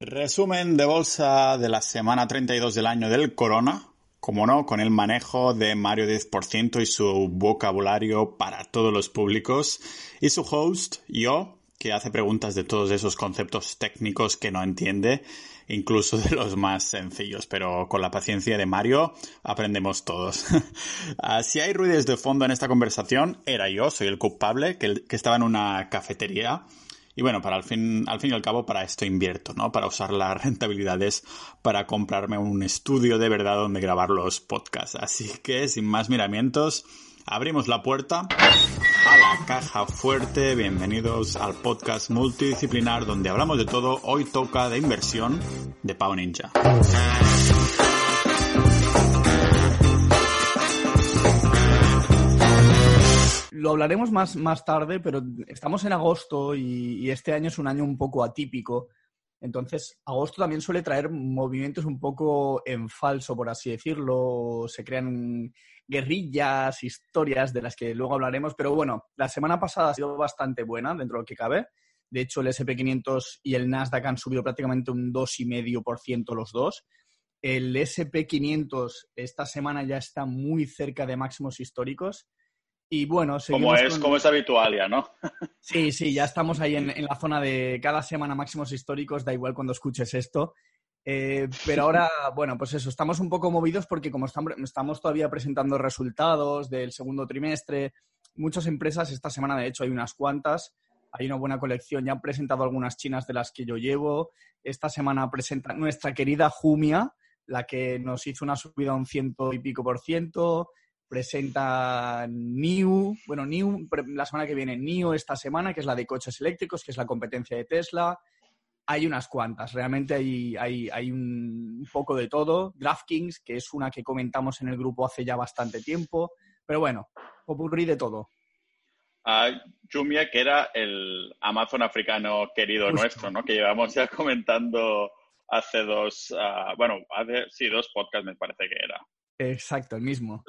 Resumen de bolsa de la semana 32 del año del corona. Como no, con el manejo de Mario 10% y su vocabulario para todos los públicos. Y su host, yo, que hace preguntas de todos esos conceptos técnicos que no entiende, incluso de los más sencillos, pero con la paciencia de Mario aprendemos todos. Ah, si hay ruidos de fondo en esta conversación, era yo, soy el culpable, que, que estaba en una cafetería y bueno, para al fin, al fin y al cabo, para esto invierto, ¿no? Para usar las rentabilidades para comprarme un estudio de verdad donde grabar los podcasts. Así que, sin más miramientos, abrimos la puerta a la caja fuerte. Bienvenidos al podcast multidisciplinar donde hablamos de todo. Hoy toca de inversión de Pau Ninja. Lo hablaremos más, más tarde, pero estamos en agosto y, este año es un año un poco atípico. Entonces, agosto también suele traer movimientos un poco en falso, por así decirlo. Se crean guerrillas, historias de las que luego hablaremos. Pero bueno, la semana pasada ha sido bastante buena dentro de lo que cabe. De hecho, el SP500 y el Nasdaq han subido prácticamente un 2,5% los dos. El SP500 esta semana ya está muy cerca de máximos históricos y bueno, como es, como es habitual ya, ¿no? sí, sí, ya estamos ahí en, la zona de cada semana máximos históricos, da igual cuando escuches esto. Eh, pero ahora, bueno, pues eso, estamos un poco movidos porque como estamos todavía presentando resultados del segundo trimestre, muchas empresas, esta semana de hecho hay unas cuantas, hay una buena colección, ya han presentado algunas chinas de las que yo llevo. Esta semana presenta nuestra querida Jumia, la que nos hizo una subida a un ciento y pico por ciento presenta New, bueno, New la semana que viene, New esta semana, que es la de coches eléctricos, que es la competencia de Tesla. Hay unas cuantas, realmente hay, hay, hay un poco de todo. DraftKings, que es una que comentamos en el grupo hace ya bastante tiempo, pero bueno, ocurrí de todo. Jumia, que era el Amazon africano querido nuestro, ¿no? Que llevamos ya comentando hace dos, ah, bueno, hace, sí, dos podcasts me parece que era. Exacto, el mismo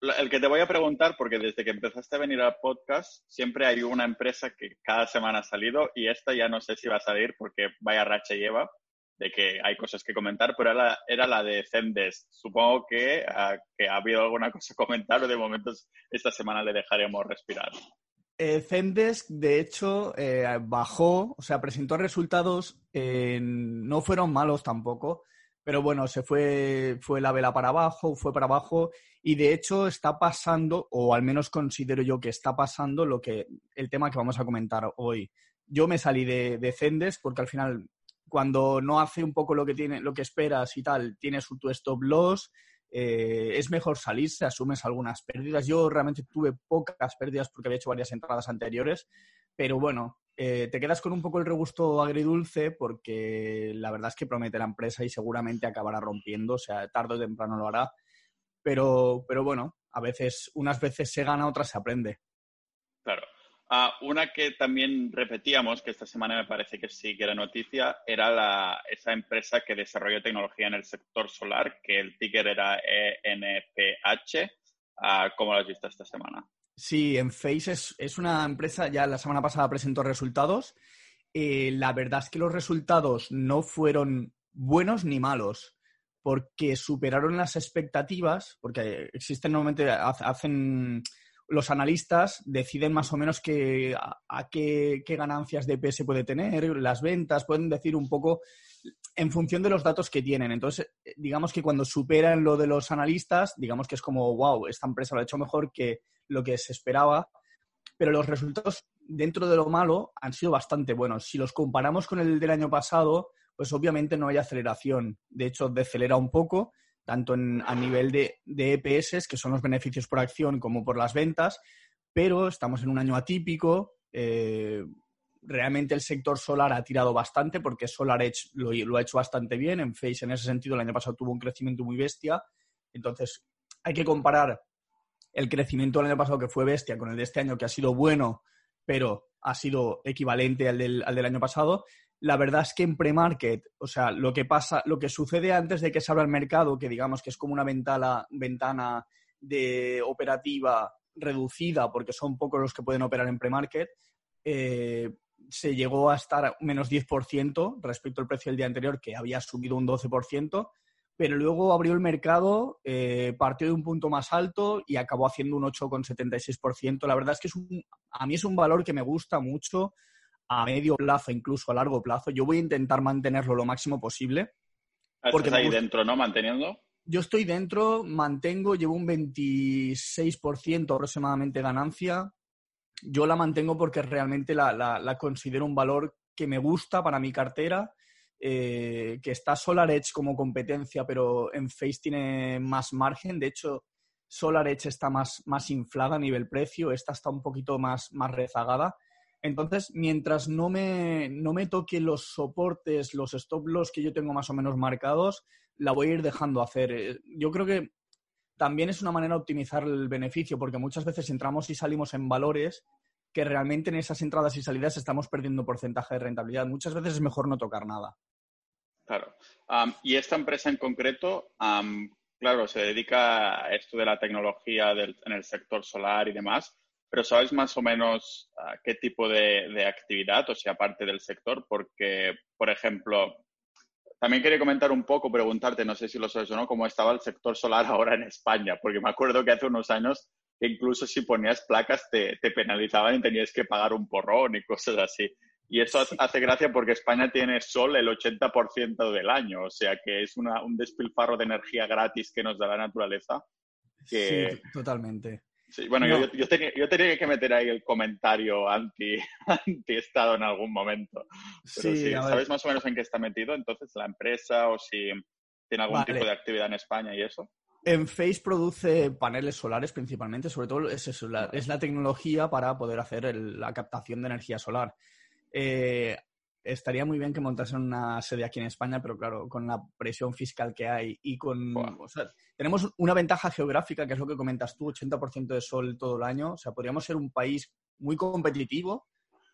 el que te voy a preguntar, porque desde que empezaste a venir al podcast, siempre hay una empresa que cada semana ha salido y esta ya no sé si va a salir porque vaya racha lleva de que hay cosas que comentar, pero era la, de Zendesk. Supongo que, ah, que, ha habido alguna cosa a comentar o de momento esta semana le dejaremos respirar. Eh, Zendesk, de hecho, eh, bajó, o sea, presentó resultados, no fueron malos tampoco, pero bueno, se fue, fue la vela para abajo, fue para abajo y de hecho está pasando, o al menos considero yo que está pasando lo que, el tema que vamos a comentar hoy. Yo me salí de, de porque al final cuando no hace un poco lo que tiene, lo que esperas y tal, tienes tu stop loss, eh, es mejor salirse, asumes algunas pérdidas. Yo realmente tuve pocas pérdidas porque había hecho varias entradas anteriores, pero bueno, eh, te quedas con un poco el regusto agridulce porque la verdad es que promete la empresa y seguramente acabará rompiendo, o sea, tarde o temprano lo hará. Pero, pero bueno, a veces, unas veces se gana, otras se aprende. Claro. Ah, una que también repetíamos, que esta semana me parece que sí que era noticia, era la, esa empresa que desarrolló tecnología en el sector solar, que el ticker era ENPH. Ah, ¿Cómo lo has visto esta semana? Sí, en Face es, una empresa, ya la semana pasada presentó resultados. Eh, la verdad es que los resultados no fueron buenos ni malos, porque superaron las expectativas, porque existen normalmente, hacen los analistas deciden más o menos a, qué, qué, ganancias de PS puede tener, las ventas, pueden decir un poco en función de los datos que tienen. Entonces, digamos que cuando superan lo de los analistas, digamos que es como, wow, esta empresa lo ha hecho mejor que lo que se esperaba, pero los resultados dentro de lo malo han sido bastante buenos. Si los comparamos con el del año pasado, pues obviamente no hay aceleración. De hecho, decelera un poco, tanto a nivel de, EPS, que son los beneficios por acción, como por las ventas, pero estamos en un año atípico. Eh, realmente el sector solar ha tirado bastante porque SolarEdge lo, lo ha hecho bastante bien. En Face, en ese sentido, el año pasado tuvo un crecimiento muy bestia. Entonces, hay que comparar el crecimiento del año pasado que fue bestia con el de este año que ha sido bueno, pero ha sido equivalente al del, año pasado. La verdad es que en pre-market, o sea, lo que pasa, lo que sucede antes de que se abra el mercado, que digamos que es como una ventana, ventana de operativa reducida, porque son pocos los que pueden operar en pre-market, eh, se llegó a estar menos 10% respecto al precio del día anterior, que había subido un 12%, pero luego abrió el mercado, eh, partió de un punto más alto y acabó haciendo un 8,76%. La verdad es que es un, a mí es un valor que me gusta mucho a medio plazo, incluso a largo plazo. Yo voy a intentar mantenerlo lo máximo posible. Porque ahí dentro, ¿no? Manteniendo. Yo estoy dentro, mantengo, llevo un 26% aproximadamente ganancia. Yo la mantengo porque realmente la, considero un valor que me gusta para mi cartera, eh, que está SolarEdge como competencia, pero en Face tiene más margen. De hecho, SolarEdge está más, más inflada a nivel precio, esta está un poquito más, más rezagada. Entonces, mientras no me, no me toque los soportes, los stop loss que yo tengo más o menos marcados, la voy a ir dejando hacer. Eh, yo creo que también es una manera de optimizar el beneficio, porque muchas veces entramos y salimos en valores que realmente en esas entradas y salidas estamos perdiendo porcentaje de rentabilidad. Muchas veces es mejor no tocar nada. Claro. y esta empresa en concreto, claro, se dedica a esto de la tecnología en el sector solar y demás, pero ¿sabes más o menos qué tipo de, de, actividad, o sea, aparte del sector? Porque, por ejemplo, también quería comentar un poco, preguntarte, no sé si lo sabes o no, cómo estaba el sector solar ahora en España, porque me acuerdo que hace unos años incluso si ponías placas te, penalizaban y tenías que pagar un porrón y cosas así. Y eso hace gracia porque España tiene sol el 80% del año, o sea que es un despilfarro de energía gratis que nos da la naturaleza. Sí, totalmente. Sí, bueno, yo, tenía, que meter ahí el comentario anti, estado en algún momento. Pero sí, ¿sabes más o menos en qué está metido entonces la empresa o si tiene algún tipo de actividad en España y eso? En Face produce paneles solares principalmente, sobre todo es, eso, la, es la tecnología para poder hacer la captación de energía solar. Eh, estaría muy bien que montasen una sede aquí en España, pero claro, con la presión fiscal que hay y con... O sea, tenemos una ventaja geográfica, que es lo que comentas tú, 80% de sol todo el año. O sea, podríamos ser un país muy competitivo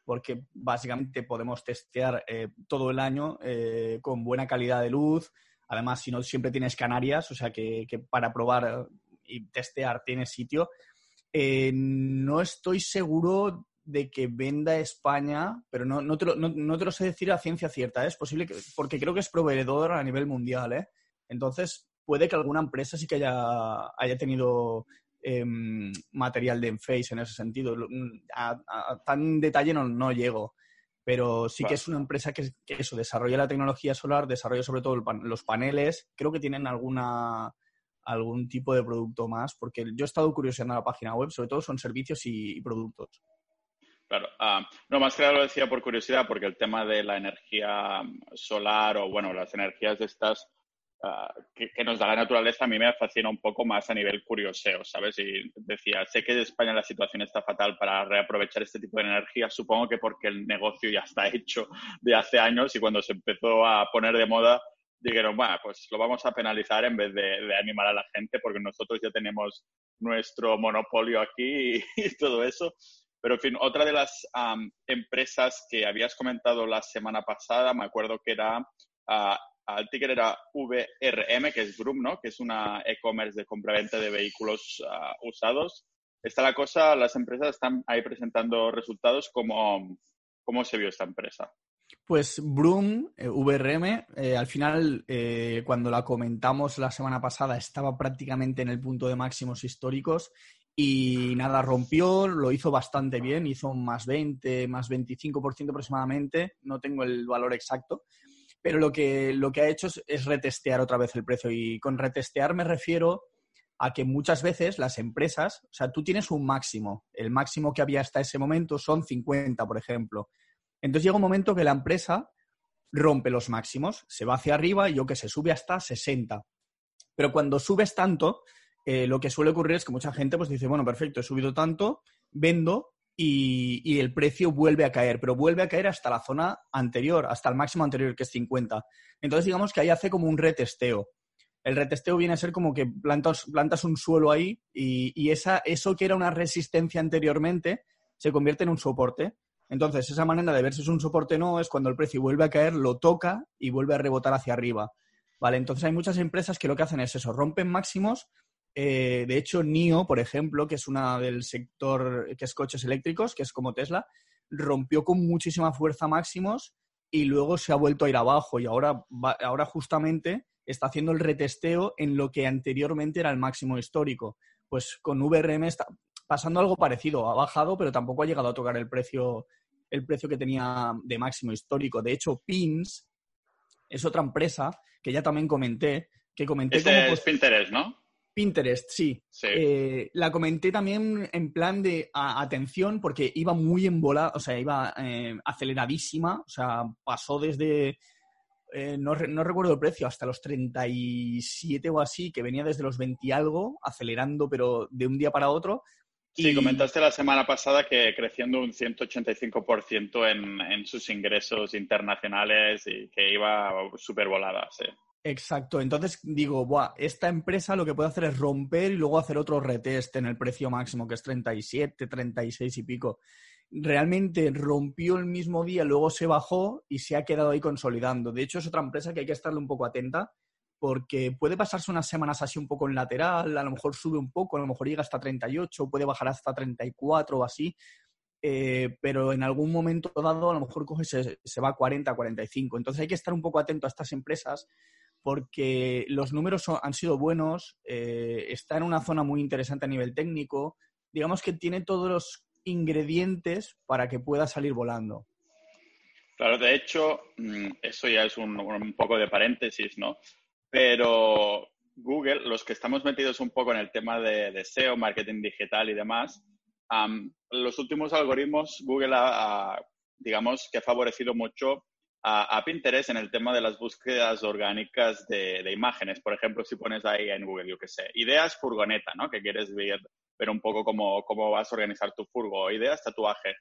porque básicamente podemos testear eh, todo el año eh, con buena calidad de luz. Además, si no, siempre tienes Canarias, o sea que, que para probar y testear tienes sitio. Eh, no estoy seguro de que venda España, pero no, no, te lo, no, te lo sé decir a ciencia cierta, ¿eh? es posible que, porque creo que es proveedor a nivel mundial, ¿eh? Entonces, puede que alguna empresa sí que haya, haya tenido em, material de Enphase en ese sentido. A, tan detalle no, no, llego, pero sí que es una empresa que, que, eso, desarrolla la tecnología solar, desarrolla sobre todo los paneles, creo que tienen alguna algún tipo de producto más, porque yo he estado curioseando la página web, sobre todo son servicios y productos. Claro. Ah, no, más que nada lo decía por curiosidad, porque el tema de la energía solar o, bueno, las energías de estas ah, que, nos da la naturaleza a mí me fascina un poco más a nivel curioseo, ¿sabes? Y decía, sé que en España la situación está fatal para reaprovechar este tipo de energía, supongo que porque el negocio ya está hecho de hace años y cuando se empezó a poner de moda dijeron, bueno, pues lo vamos a penalizar en vez de, animar a la gente porque nosotros ya tenemos nuestro monopolio aquí y todo eso. Pero, en fin, otra de las empresas que habías comentado la semana pasada, me acuerdo que era, uh, el ticker era VRM, que es Broom, ¿no? Que es una e-commerce de compraventa de vehículos ah, usados. Está la cosa, las empresas están ahí presentando resultados. ¿Cómo, cómo se vio esta empresa? Pues Broom, eh, VRM, eh, al final, eh, cuando la comentamos la semana pasada, estaba prácticamente en el punto de máximos históricos y nada, rompió, lo hizo bastante bien, hizo más 20, más 25% aproximadamente, no tengo el valor exacto, pero lo que, lo que ha hecho es, retestear otra vez el precio. Y con retestear me refiero a que muchas veces las empresas, o sea, tú tienes un máximo, el máximo que había hasta ese momento son 50, por ejemplo. Entonces llega un momento que la empresa rompe los máximos, se va hacia arriba y yo que se sube hasta 60. Pero cuando subes tanto, eh, lo que suele ocurrir es que mucha gente pues dice, bueno, perfecto, he subido tanto, vendo y, el precio vuelve a caer, pero vuelve a caer hasta la zona anterior, hasta el máximo anterior, que es 50. Entonces, digamos que ahí hace como un retesteo. El retesteo viene a ser como que plantas, plantas un suelo ahí y, esa, eso que era una resistencia anteriormente se convierte en un soporte. Entonces, esa manera de ver si es un soporte o no es cuando el precio vuelve a caer, lo toca y vuelve a rebotar hacia arriba. Vale, entonces hay muchas empresas que lo que hacen es eso, rompen máximos eh, de hecho, NIO, por ejemplo, que es una del sector que es coches eléctricos, que es como Tesla, rompió con muchísima fuerza máximos y luego se ha vuelto a ir abajo y ahora, ahora justamente está haciendo el retesteo en lo que anteriormente era el máximo histórico. Pues con VRM está pasando algo parecido, ha bajado, pero tampoco ha llegado a tocar el precio, el precio que tenía de máximo histórico. De hecho, Pins es otra empresa que ya también comenté, que comenté este como... Es Pinterest, ¿no? Pinterest, sí. Eh, la comenté también en plan de atención porque iba muy embolada, o sea, iba eh, aceleradísima, o sea, pasó desde, eh, no, recuerdo el precio, hasta los 37 o así, que venía desde los 20 y algo, acelerando, pero de un día para otro. Sí, comentaste la semana pasada que creciendo un 185% en, en sus ingresos internacionales y que iba súper volada, sí. Exacto, entonces digo, Buah, esta empresa lo que puede hacer es romper y luego hacer otro retest en el precio máximo, que es 37, 36 y pico. Realmente rompió el mismo día, luego se bajó y se ha quedado ahí consolidando. De hecho, es otra empresa que hay que estarle un poco atenta porque puede pasarse unas semanas así un poco en lateral, a lo mejor sube un poco, a lo mejor llega hasta 38, puede bajar hasta 34 o así, eh, pero en algún momento dado a lo mejor coge se, se va a 40, 45. Entonces hay que estar un poco atento a estas empresas porque los números han sido buenos, eh, está en una zona muy interesante a nivel técnico, digamos que tiene todos los ingredientes para que pueda salir volando. Claro, de hecho, mm, eso ya es un, poco de paréntesis, ¿no? Pero Google, los que estamos metidos un poco en el tema de, SEO, marketing digital y demás, los últimos algoritmos Google ha, digamos, que ha favorecido mucho a, Pinterest en el tema de las búsquedas orgánicas de, imágenes. Por ejemplo, si pones ahí en Google, yo qué sé, ideas furgoneta, ¿no? Que quieres ver, ver un poco cómo, cómo vas a organizar tu furgo, ideas tatuaje.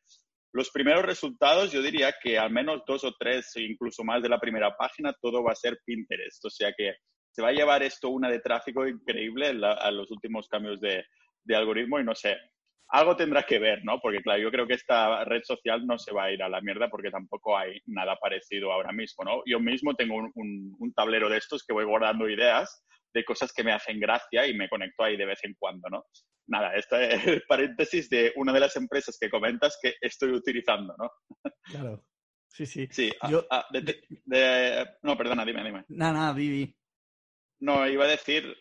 Los primeros resultados, yo diría que al menos dos o tres, incluso más de la primera página, todo va a ser Pinterest. O sea que se va a llevar esto una de tráfico increíble a los últimos cambios de, de algoritmo y no sé, algo tendrá que ver, ¿no? Porque, claro, yo creo que esta red social no se va a ir a la mierda porque tampoco hay nada parecido ahora mismo, ¿no? Yo mismo tengo un, tablero de estos que voy guardando ideas de cosas que me hacen gracia y me conecto ahí de vez en cuando, ¿no? Nada, este es el paréntesis de una de las empresas que comentas que estoy utilizando, ¿no? Claro. Sí, sí. Sí, no, perdona, dime, dime. Nada, nada, Vivi. No, iba a decir,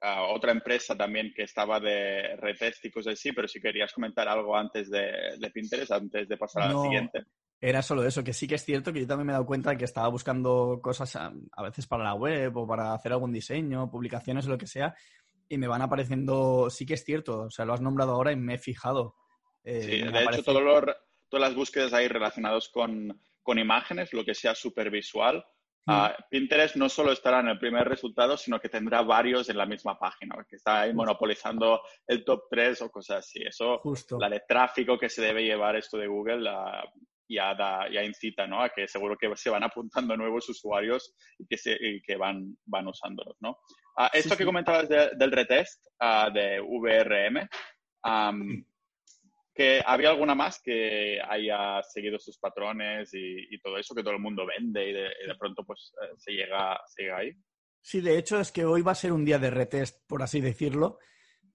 a otra empresa también que estaba de retest y cosas así, pero si querías comentar algo antes de, Pinterest, antes de pasar a la siguiente. Era solo eso, que sí que es cierto que yo también me he dado cuenta de que estaba buscando cosas a, veces para la web o para hacer algún diseño, publicaciones o lo que sea, y me van apareciendo, sí que es cierto, o sea, lo has nombrado ahora y me he fijado. Eh, sí, de hecho, todas las búsquedas ahí relacionadas con, con imágenes, lo que sea supervisual, Ah, Pinterest no solo estará en el primer resultado, sino que tendrá varios en la misma página, que está ahí monopolizando el top 3 o cosas así. Eso, la de tráfico que se debe llevar esto de Google, ya, da, ya incita ¿no? a que seguro que se van apuntando nuevos usuarios y que, se, que van, van usándolos. ¿no? Ah, esto que comentabas del retest ah, de VRM, que había alguna más que haya seguido sus patrones y, todo eso que todo el mundo vende y de, pronto pues eh, se, llega, se ahí. Sí, de hecho es que hoy va a ser un día de retest, por así decirlo,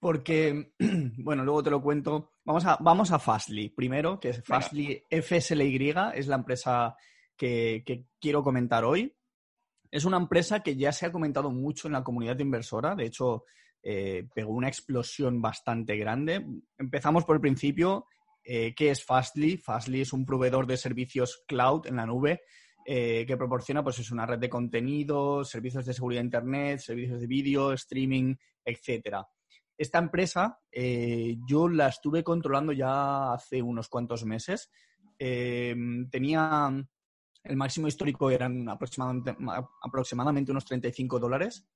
porque, bueno, luego te lo cuento. Vamos a, vamos a Fastly primero, que es Fastly FSLY, es la empresa que, que quiero comentar hoy. Es una empresa que ya se ha comentado mucho en la comunidad inversora, de hecho eh, pegó una explosión bastante grande. Empezamos por el principio. Eh, ¿Qué es Fastly? Fastly es un proveedor de servicios cloud en la nube eh, que proporciona pues, es una red de contenido, servicios de seguridad de Internet, servicios de vídeo, streaming, etc. Esta empresa yo la estuve controlando ya hace unos cuantos meses. tenía el máximo histórico eran aproximadamente, aproximadamente unos 35 dólares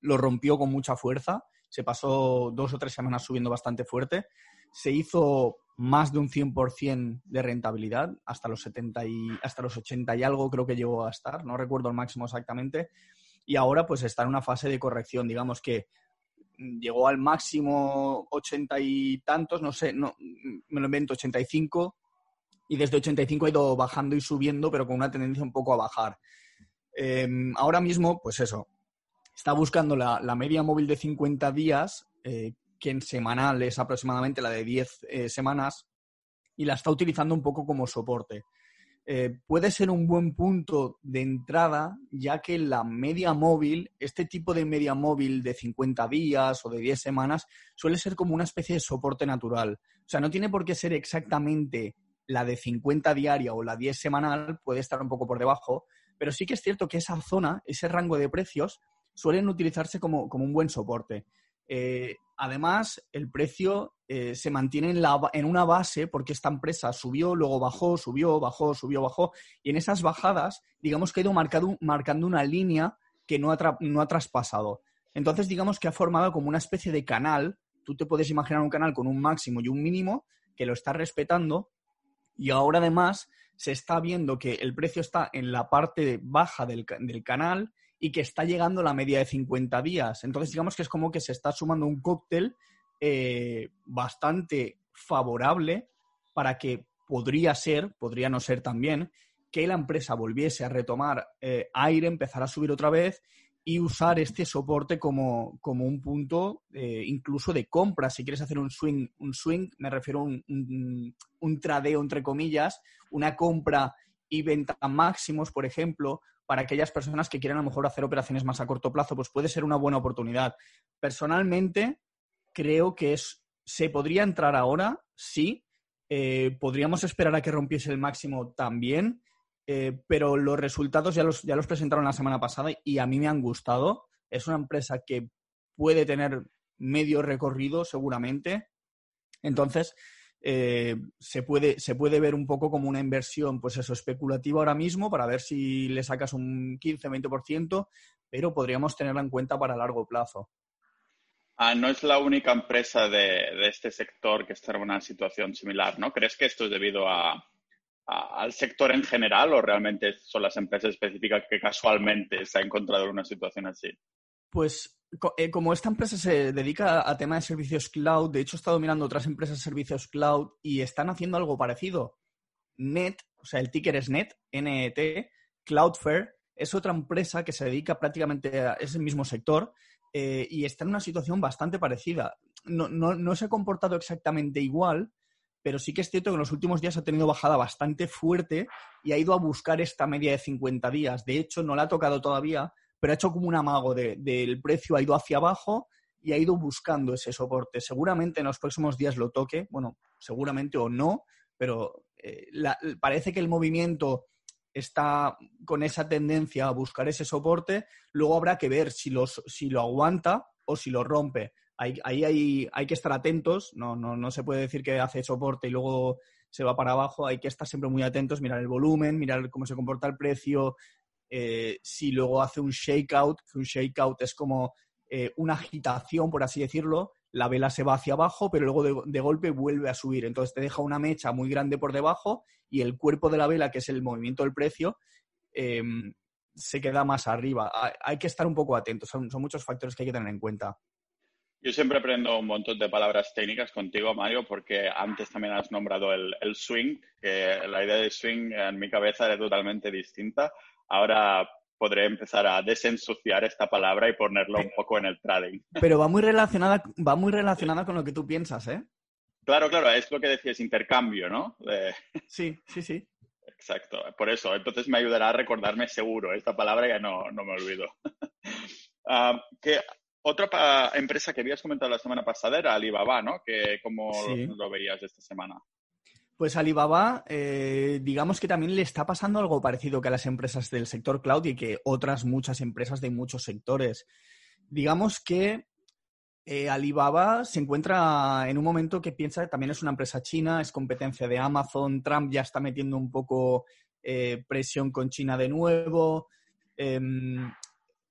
lo rompió con mucha fuerza, se pasó dos o tres semanas subiendo bastante fuerte, se hizo más de un 100% de rentabilidad, hasta los 70 y hasta los 80 y algo creo que llegó a estar, no recuerdo el máximo exactamente, y ahora pues está en una fase de corrección, digamos que llegó al máximo 80 y tantos, no sé, no, me lo invento, 85, y desde 85 ha ido bajando y subiendo, pero con una tendencia un poco a bajar. Em, ahora mismo, pues eso, está buscando la, media móvil de 50 días, eh, que en semanal es aproximadamente la de 10 eh, semanas, y la está utilizando un poco como soporte. Eh, puede ser un buen punto de entrada, ya que la media móvil, este tipo de media móvil de 50 días o de 10 semanas, suele ser como una especie de soporte natural. O sea, no tiene por qué ser exactamente la de 50 diaria o la 10 semanal, puede estar un poco por debajo, pero sí que es cierto que esa zona, ese rango de precios, suelen utilizarse como, un buen soporte. Eh, además, el precio eh, se mantiene en, la, en, una base porque esta empresa subió, luego bajó, subió, bajó, subió, bajó. Y en esas bajadas, digamos que ha ido marcado, marcando una línea que no ha, no ha traspasado. Entonces, digamos que ha formado como una especie de canal. Tú te puedes imaginar un canal con un máximo y un mínimo que lo está respetando. Y ahora además se está viendo que el precio está en la parte baja del, del canal y que está llegando la media de 50 días. Entonces, digamos que es como que se está sumando un cóctel eh, bastante favorable para que podría ser, podría no ser también, que la empresa volviese a retomar eh, aire, empezar a subir otra vez y usar este soporte como, un punto eh, incluso de compra. Si quieres hacer un swing, un swing, me refiero a un, un, tradeo, entre comillas, una compra y venta máximos, por ejemplo, para aquellas personas que quieran a lo mejor hacer operaciones más a corto plazo, pues puede ser una buena oportunidad. Personalmente, creo que es, se podría entrar ahora, sí. Eh, podríamos esperar a que rompiese el máximo también, eh, pero los resultados ya los, ya los presentaron la semana pasada y a mí me han gustado. Es una empresa que puede tener medio recorrido seguramente. Entonces, eh, se, puede, se puede ver un poco como una inversión, pues eso, especulativa ahora mismo para ver si le sacas un 15-20%, pero podríamos tenerla en cuenta para largo plazo. Ah, no es la única empresa de, este sector que está en una situación similar, ¿no? ¿Crees que esto es debido al sector en general o realmente son las empresas específicas que casualmente se han encontrado en una situación así? Pues como esta empresa se dedica a tema de servicios cloud, de hecho he estado mirando otras empresas de servicios cloud y están haciendo algo parecido. Net, o sea, el ticker es Net, NET, Cloudflare, es otra empresa que se dedica prácticamente a ese mismo sector eh, y está en una situación bastante parecida. No, se ha comportado exactamente igual, pero sí que es cierto que en los últimos días ha tenido bajada bastante fuerte y ha ido a buscar esta media de 50 días. De hecho, no la ha tocado todavía, pero ha hecho como un amago del precio, ha ido hacia abajo y ha ido buscando ese soporte. Seguramente en los próximos días lo toque, bueno, seguramente o no, pero eh, parece que el movimiento está con esa tendencia a buscar ese soporte, luego habrá que ver si, los, si lo aguanta o si lo rompe. Ahí, hay, hay, que estar atentos, no, no, no se puede decir que hace soporte y luego se va para abajo, hay que estar siempre muy atentos, mirar el volumen, mirar cómo se comporta el precio, eh, si luego hace un shakeout, que un shakeout es como eh, una agitación, por así decirlo, la vela se va hacia abajo, pero luego de, golpe vuelve a subir. Entonces te deja una mecha muy grande por debajo y el cuerpo de la vela, que es el movimiento del precio, em, se queda más arriba. Hay, que estar un poco atentos, son, muchos factores que hay que tener en cuenta. Yo siempre aprendo un montón de palabras técnicas contigo, Mario, porque antes también has nombrado el, swing, que la idea de swing en mi cabeza era totalmente distinta. Ahora podré empezar a desensuciar esta palabra y ponerlo un poco en el trading. Pero va muy relacionada, va muy relacionada con lo que tú piensas, ¿eh? Claro, claro, es lo que decías, intercambio, ¿no? Sí, sí, sí. Exacto, por eso. Entonces me ayudará a recordarme seguro. Esta palabra ya no, no me olvido. Ah, que otra empresa que habías comentado la semana pasada era Alibaba, ¿no? Que ¿Cómo lo veías esta semana? Pues Alibaba, eh, digamos que también le está pasando algo parecido que a las empresas del sector cloud y que otras muchas empresas de muchos sectores. Digamos que eh, Alibaba se encuentra en un momento que piensa que también es una empresa china, es competencia de Amazon, Trump ya está metiendo un poco eh, presión con China de nuevo. Em,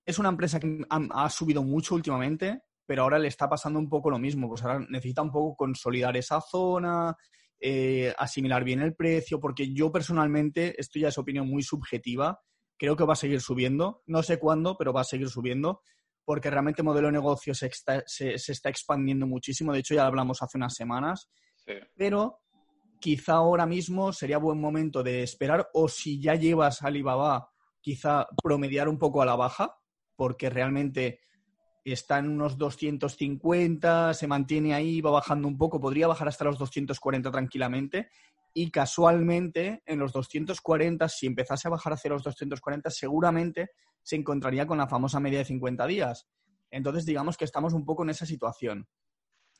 es una empresa que ha, ha subido mucho últimamente, pero ahora le está pasando un poco lo mismo, pues ahora necesita un poco consolidar esa zona, eh, asimilar bien el precio, porque yo personalmente, esto ya es opinión muy subjetiva, creo que va a seguir subiendo, no sé cuándo, pero va a seguir subiendo, porque realmente el modelo de negocio se está, se, está expandiendo muchísimo, de hecho ya hablamos hace unas semanas, pero quizá ahora mismo sería buen momento de esperar, o si ya llevas Alibaba, quizá promediar un poco a la baja, porque realmente está en unos 250, se mantiene ahí, va bajando un poco, podría bajar hasta los 240 tranquilamente y casualmente en los 240, si empezase a bajar hacia los 240, seguramente se encontraría con la famosa media de 50 días. Entonces, digamos que estamos un poco en esa situación.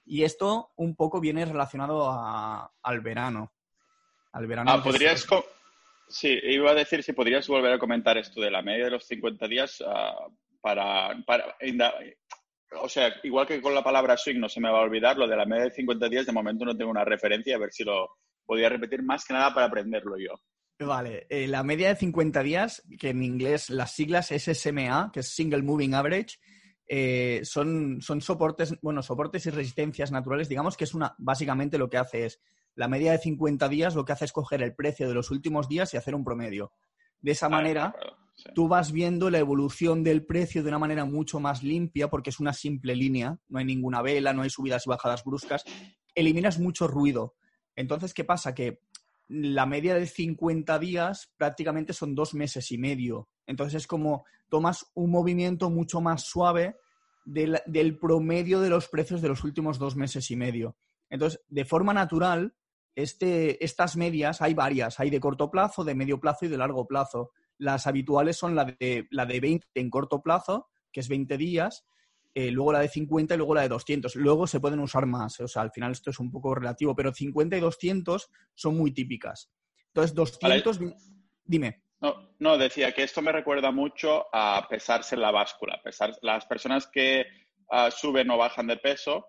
Y esto un poco viene relacionado al verano. Al verano. Ah, podrías. Sí, iba a decir si podrías volver a comentar esto de la media de los 50 días ah, para, para o sea, igual que con la palabra swing no se me va a olvidar, lo de la media de 50 días de momento no tengo una referencia, a ver si lo podía repetir más que nada para aprenderlo yo. Vale, eh, la media de 50 días, que en inglés las siglas es SMA, que es Single Moving Average, eh, son, son soportes, bueno, soportes y resistencias naturales, digamos que es una, básicamente lo que hace es, la media de 50 días lo que hace es coger el precio de los últimos días y hacer un promedio. De esa manera, tú vas viendo la evolución del precio de una manera mucho más limpia porque es una simple línea, no hay ninguna vela, no hay subidas y bajadas bruscas, eliminas mucho ruido. Entonces, ¿qué pasa? Que la media de 50 días prácticamente son dos meses y medio. Entonces es como tomas un movimiento mucho más suave del, promedio de los precios de los últimos dos meses y medio. Entonces, de forma natural, este, estas medias hay varias, hay de corto plazo, de medio plazo y de largo plazo. Las habituales son la de, la de 20 en corto plazo, que es 20 días, eh, luego la de 50 y luego la de 200. Luego se pueden usar más, o sea, al final esto es un poco relativo, pero 50 y 200 son muy típicas. Entonces, 200, dime. No, no, decía que esto me recuerda mucho a pesarse en la báscula. Pesar, las personas que ah, suben o bajan de peso,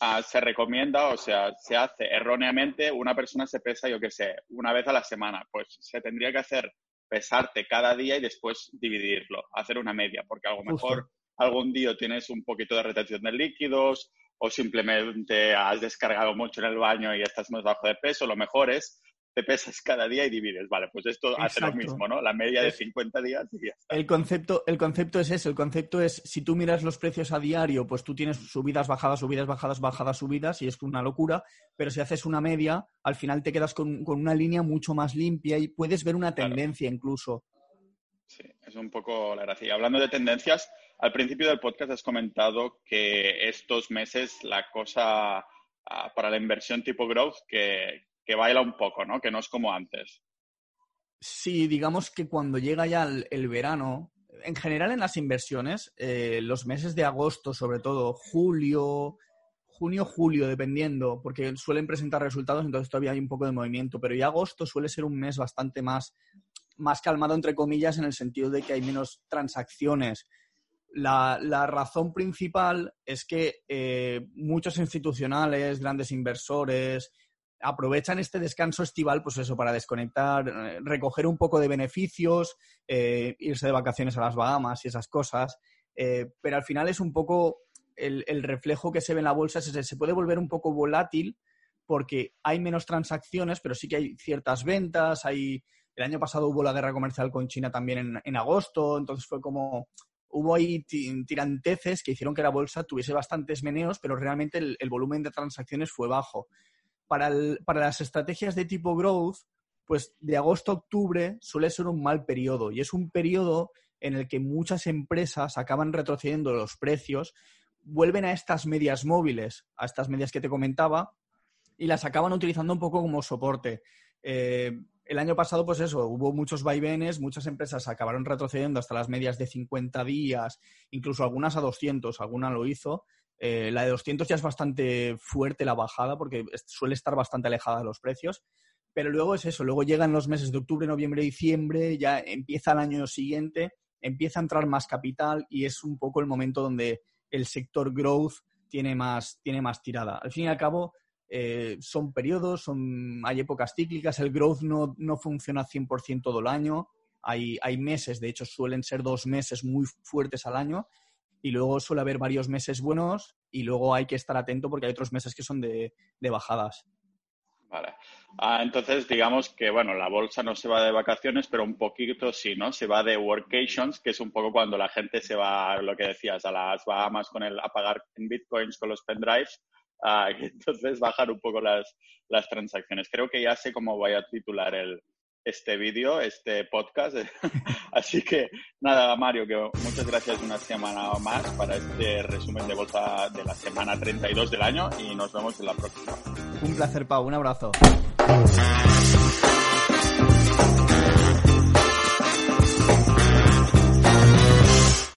ah, se recomienda, o sea, se hace erróneamente, una persona se pesa, yo qué sé, una vez a la semana. Pues se tendría que hacer pesarte cada día y después dividirlo, hacer una media, porque a lo mejor algún día tienes un poquito de retención de líquidos o simplemente has descargado mucho en el baño y estás más bajo de peso, lo mejor es te pesas cada día y divides. Vale, pues esto hace lo mismo, ¿no? La media de 50 días y ya está. El concepto, el concepto es ese. El concepto es, si tú miras los precios a diario, pues tú tienes subidas, bajadas, subidas, bajadas, bajadas, subidas, y es una locura. Pero si haces una media, al final te quedas con, una línea mucho más limpia y puedes ver una tendencia incluso. Sí, es un poco la gracia. hablando de tendencias, al principio del podcast has comentado que estos meses la cosa ah, para la inversión tipo growth que, que baila un poco, ¿no? Que no es como antes. Sí, digamos que cuando llega ya el, verano, en general en las inversiones, eh, los meses de agosto, sobre todo, julio, junio, julio, dependiendo, porque suelen presentar resultados, entonces todavía hay un poco de movimiento, pero ya agosto suele ser un mes bastante más, más calmado, entre comillas, en el sentido de que hay menos transacciones. La, razón principal es que eh, muchos institucionales, grandes inversores, aprovechan este descanso estival, pues eso, para desconectar, eh, recoger un poco de beneficios, eh, irse de vacaciones a las Bahamas y esas cosas. Eh, pero al final es un poco el, reflejo que se ve en la bolsa, se, se puede volver un poco volátil porque hay menos transacciones, pero sí que hay ciertas ventas, hay... El año pasado hubo la guerra comercial con China también en, agosto, entonces fue como hubo ahí tiranteces que hicieron que la bolsa tuviese bastantes meneos, pero realmente el, volumen de transacciones fue bajo para, las estrategias de tipo growth, pues de agosto a octubre suele ser un mal periodo y es un periodo en el que muchas empresas acaban retrocediendo los precios, vuelven a estas medias móviles, a estas medias que te comentaba, y las acaban utilizando un poco como soporte. Eh, el año pasado, pues eso, hubo muchos vaivenes, muchas empresas acabaron retrocediendo hasta las medias de 50 días, incluso algunas a 200, alguna lo hizo, eh, la de 200 ya es bastante fuerte la bajada porque suele estar bastante alejada de los precios. Pero luego es eso, luego llegan los meses de octubre, noviembre, diciembre, ya empieza el año siguiente, empieza a entrar más capital y es un poco el momento donde el sector growth tiene más, tiene más tirada. Al fin y al cabo, eh, son periodos, son, hay épocas cíclicas, el growth no, no funciona 100% todo el año, hay, hay meses, de hecho suelen ser dos meses muy fuertes al año y luego suele haber varios meses buenos y luego hay que estar atento porque hay otros meses que son de, bajadas. Vale. Ah, entonces, digamos que, bueno, la bolsa no se va de vacaciones, pero un poquito sí, ¿no? Se va de workations, que es un poco cuando la gente se va, lo que decías, a las Bahamas con el, a pagar en bitcoins con los pendrives, y entonces bajar un poco las, las transacciones. Creo que ya sé cómo voy a titular el, este vídeo, este podcast. Así que nada, Mario, que muchas gracias una semana más para este resumen de bolsa de la semana 32 del año y nos vemos en la próxima. Un placer, Pau. Un abrazo.